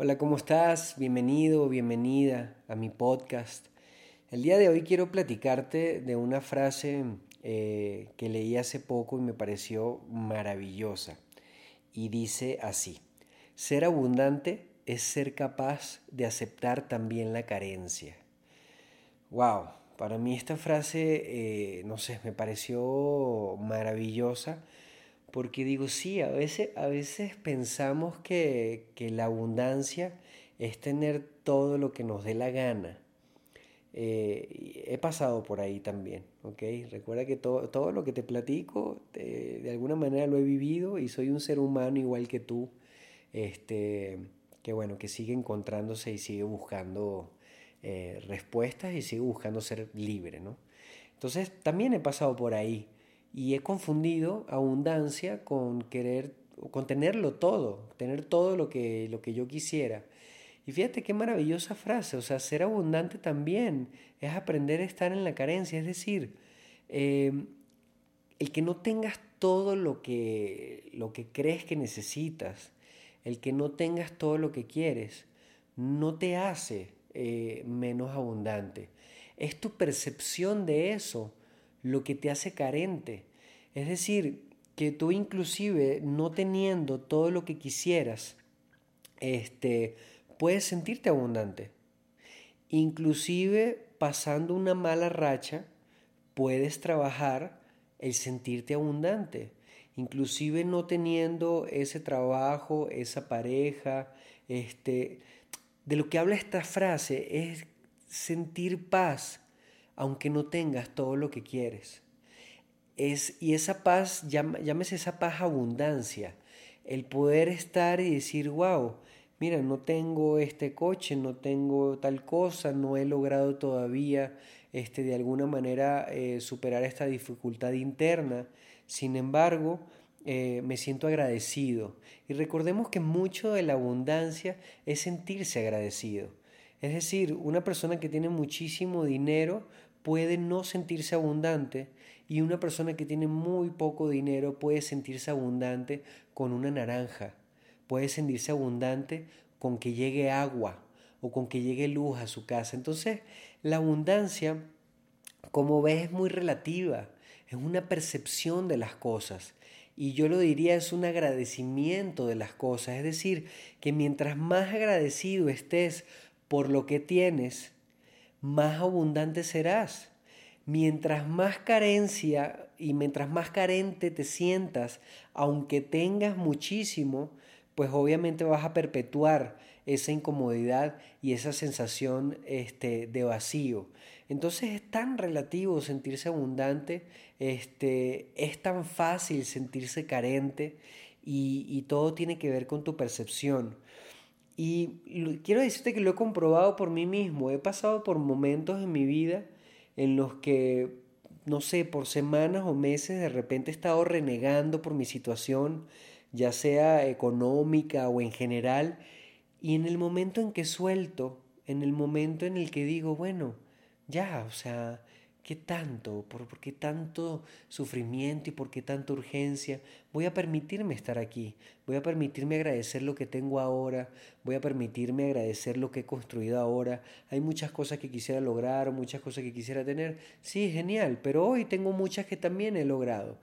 Hola, ¿cómo estás? Bienvenido, bienvenida a mi podcast. El día de hoy quiero platicarte de una frase eh, que leí hace poco y me pareció maravillosa. Y dice así, ser abundante es ser capaz de aceptar también la carencia. Wow, para mí esta frase, eh, no sé, me pareció maravillosa porque digo, sí, a veces, a veces pensamos que, la abundancia es tener todo lo que nos dé la gana. Eh, he pasado por ahí también, ¿ok? Recuerda que todo, todo lo que te platico, de alguna manera lo he vivido y soy un ser humano igual que tú, este, que bueno, que sigue encontrándose y sigue buscando eh, respuestas y sigue buscando ser libre, ¿no? Entonces, también he pasado por ahí y he confundido abundancia con querer, con tenerlo todo, tener todo lo que, lo que yo quisiera. Y fíjate qué maravillosa frase, o sea, ser abundante también es aprender a estar en la carencia, es decir, em, el que no tengas todo lo que, lo que crees que necesitas, el que no tengas todo lo que quieres, no te hace eh, menos abundante. Es tu percepción de eso lo que te hace carente. Es decir, que tú inclusive no teniendo todo lo que quisieras, este, puedes sentirte abundante. Inclusive pasando una mala racha, puedes trabajar el sentirte abundante. Inclusive no teniendo ese trabajo, esa pareja, este, de lo que habla esta frase es sentir paz, aunque no tengas todo lo que quieres. Es, y esa paz, llámese esa paz abundancia, el poder estar y decir, wow, mira, no tengo este coche, no tengo tal cosa, no he logrado todavía este, de alguna manera eh, superar esta dificultad interna. Sin embargo, eh, me siento agradecido. Y recordemos que mucho de la abundancia es sentirse agradecido. Es decir, una persona que tiene muchísimo dinero puede no sentirse abundante y una persona que tiene muy poco dinero puede sentirse abundante con una naranja, puede sentirse abundante con que llegue agua o con que llegue luz a su casa. Entonces, la abundancia, como ves, es muy relativa, es una percepción de las cosas. Y yo lo diría es un agradecimiento de las cosas. Es decir, que mientras más agradecido estés por lo que tienes, más abundante serás. Mientras más carencia y mientras más carente te sientas, aunque tengas muchísimo, pues obviamente vas a perpetuar esa incomodidad y esa sensación este, de vacío. Entonces es tan relativo sentirse abundante, este, es tan fácil sentirse carente y, y todo tiene que ver con tu percepción. Y quiero decirte que lo he comprobado por mí mismo. He pasado por momentos en mi vida en los que, no sé, por semanas o meses de repente he estado renegando por mi situación, ya sea económica o en general. Y en el momento en que suelto, en el momento en el que digo, bueno, ya, o sea, ¿Qué tanto? ¿Por, qué tanto sufrimiento y por qué tanta urgencia? Voy a permitirme estar aquí, voy a permitirme agradecer lo que tengo ahora, voy a permitirme agradecer lo que he construido ahora. Hay muchas cosas que quisiera lograr, muchas cosas que quisiera tener. Sí, genial, pero hoy tengo muchas que también he logrado.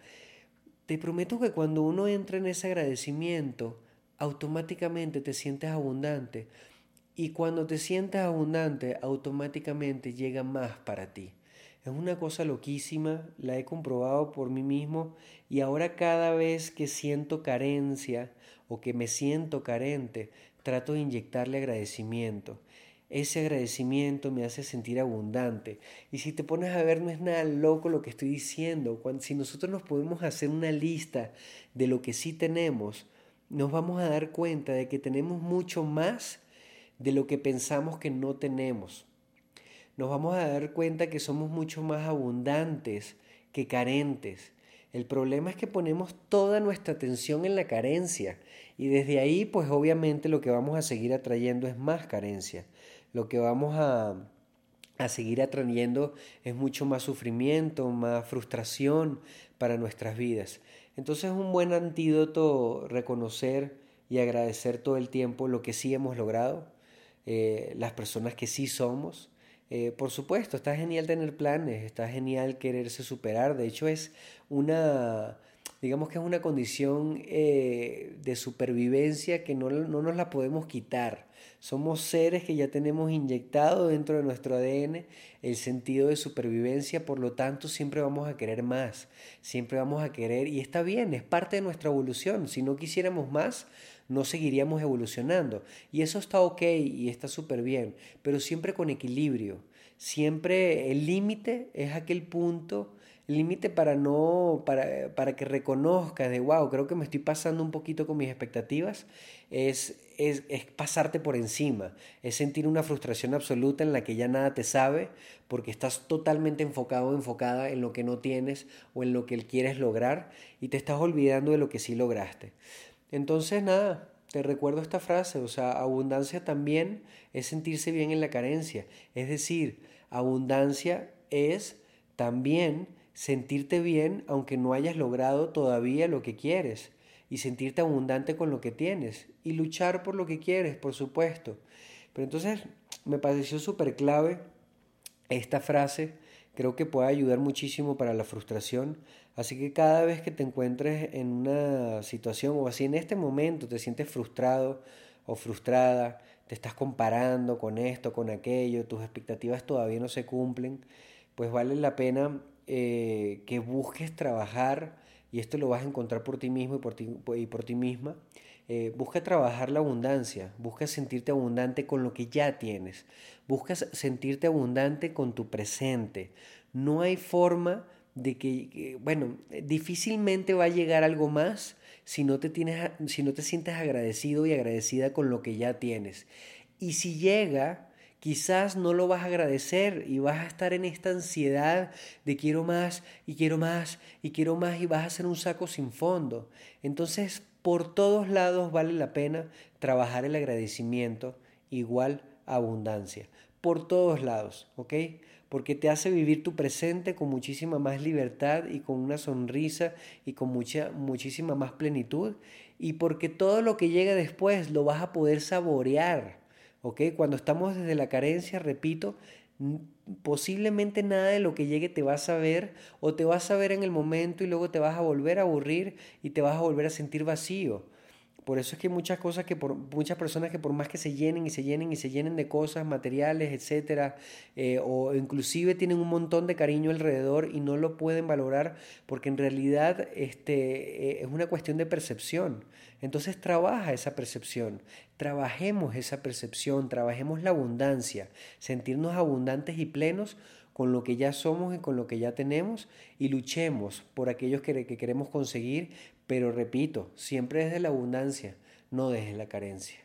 Te prometo que cuando uno entra en ese agradecimiento, automáticamente te sientes abundante. Y cuando te sientes abundante, automáticamente llega más para ti. Es una cosa loquísima, la he comprobado por mí mismo y ahora cada vez que siento carencia o que me siento carente, trato de inyectarle agradecimiento. Ese agradecimiento me hace sentir abundante. Y si te pones a ver, no es nada loco lo que estoy diciendo. Si nosotros nos podemos hacer una lista de lo que sí tenemos, nos vamos a dar cuenta de que tenemos mucho más de lo que pensamos que no tenemos nos vamos a dar cuenta que somos mucho más abundantes que carentes. El problema es que ponemos toda nuestra atención en la carencia y desde ahí pues obviamente lo que vamos a seguir atrayendo es más carencia. Lo que vamos a, a seguir atrayendo es mucho más sufrimiento, más frustración para nuestras vidas. Entonces es un buen antídoto reconocer y agradecer todo el tiempo lo que sí hemos logrado, eh, las personas que sí somos. Eh, por supuesto, está genial tener planes, está genial quererse superar, de hecho es una, digamos que es una condición eh, de supervivencia que no, no, nos la podemos quitar. Somos seres que ya tenemos inyectado dentro de nuestro ADN el sentido de supervivencia, por lo tanto siempre vamos a querer más, siempre vamos a querer, y está bien, es parte de nuestra evolución, si no quisiéramos más, no seguiríamos evolucionando. Y eso está ok y está súper bien, pero siempre con equilibrio. Siempre el límite es aquel punto límite para no, para, para que reconozcas de, wow, creo que me estoy pasando un poquito con mis expectativas, es, es, es, pasarte por encima, es sentir una frustración absoluta en la que ya nada te sabe porque estás totalmente enfocado o enfocada en lo que no tienes o en lo que quieres lograr y te estás olvidando de lo que sí lograste. Entonces, nada, te recuerdo esta frase, o sea, abundancia también es sentirse bien en la carencia, es decir, abundancia es también sentirte bien aunque no hayas logrado todavía lo que quieres y sentirte abundante con lo que tienes y luchar por lo que quieres, por supuesto. Pero entonces me pareció súper clave esta frase, creo que puede ayudar muchísimo para la frustración, así que cada vez que te encuentres en una situación o así en este momento te sientes frustrado o frustrada, te estás comparando con esto, con aquello, tus expectativas todavía no se cumplen, pues vale la pena eh, que busques trabajar, y esto lo vas a encontrar por ti mismo y por ti, y por ti misma, eh, busca trabajar la abundancia, busca sentirte abundante con lo que ya tienes, busca sentirte abundante con tu presente. No hay forma de que, bueno, difícilmente va a llegar algo más si no te, tienes, si no te sientes agradecido y agradecida con lo que ya tienes. Y si llega, quizás no lo vas a agradecer y vas a estar en esta ansiedad de quiero más y quiero más y quiero más y vas a hacer un saco sin fondo. Entonces, por todos lados vale la pena trabajar el agradecimiento igual abundancia. Por todos lados, ¿ok? Porque te hace vivir tu presente con muchísima más libertad y con una sonrisa y con mucha, muchísima más plenitud. Y porque todo lo que llega después lo vas a poder saborear cuando estamos desde la carencia, repito, posiblemente nada de lo que llegue te vas a ver o te vas a ver en el momento y luego te vas a volver a aburrir y te vas a volver a sentir vacío. Por eso es que muchas cosas que por muchas personas que por más que se llenen y se llenen y se llenen de cosas materiales, etcétera, eh, o inclusive tienen un montón de cariño alrededor y no lo pueden valorar porque en realidad este, eh, es una cuestión de percepción. Entonces trabaja esa percepción, trabajemos esa percepción, trabajemos la abundancia, sentirnos abundantes y plenos con lo que ya somos y con lo que ya tenemos y luchemos por aquellos que, que queremos conseguir, pero repito, siempre desde la abundancia, no desde la carencia.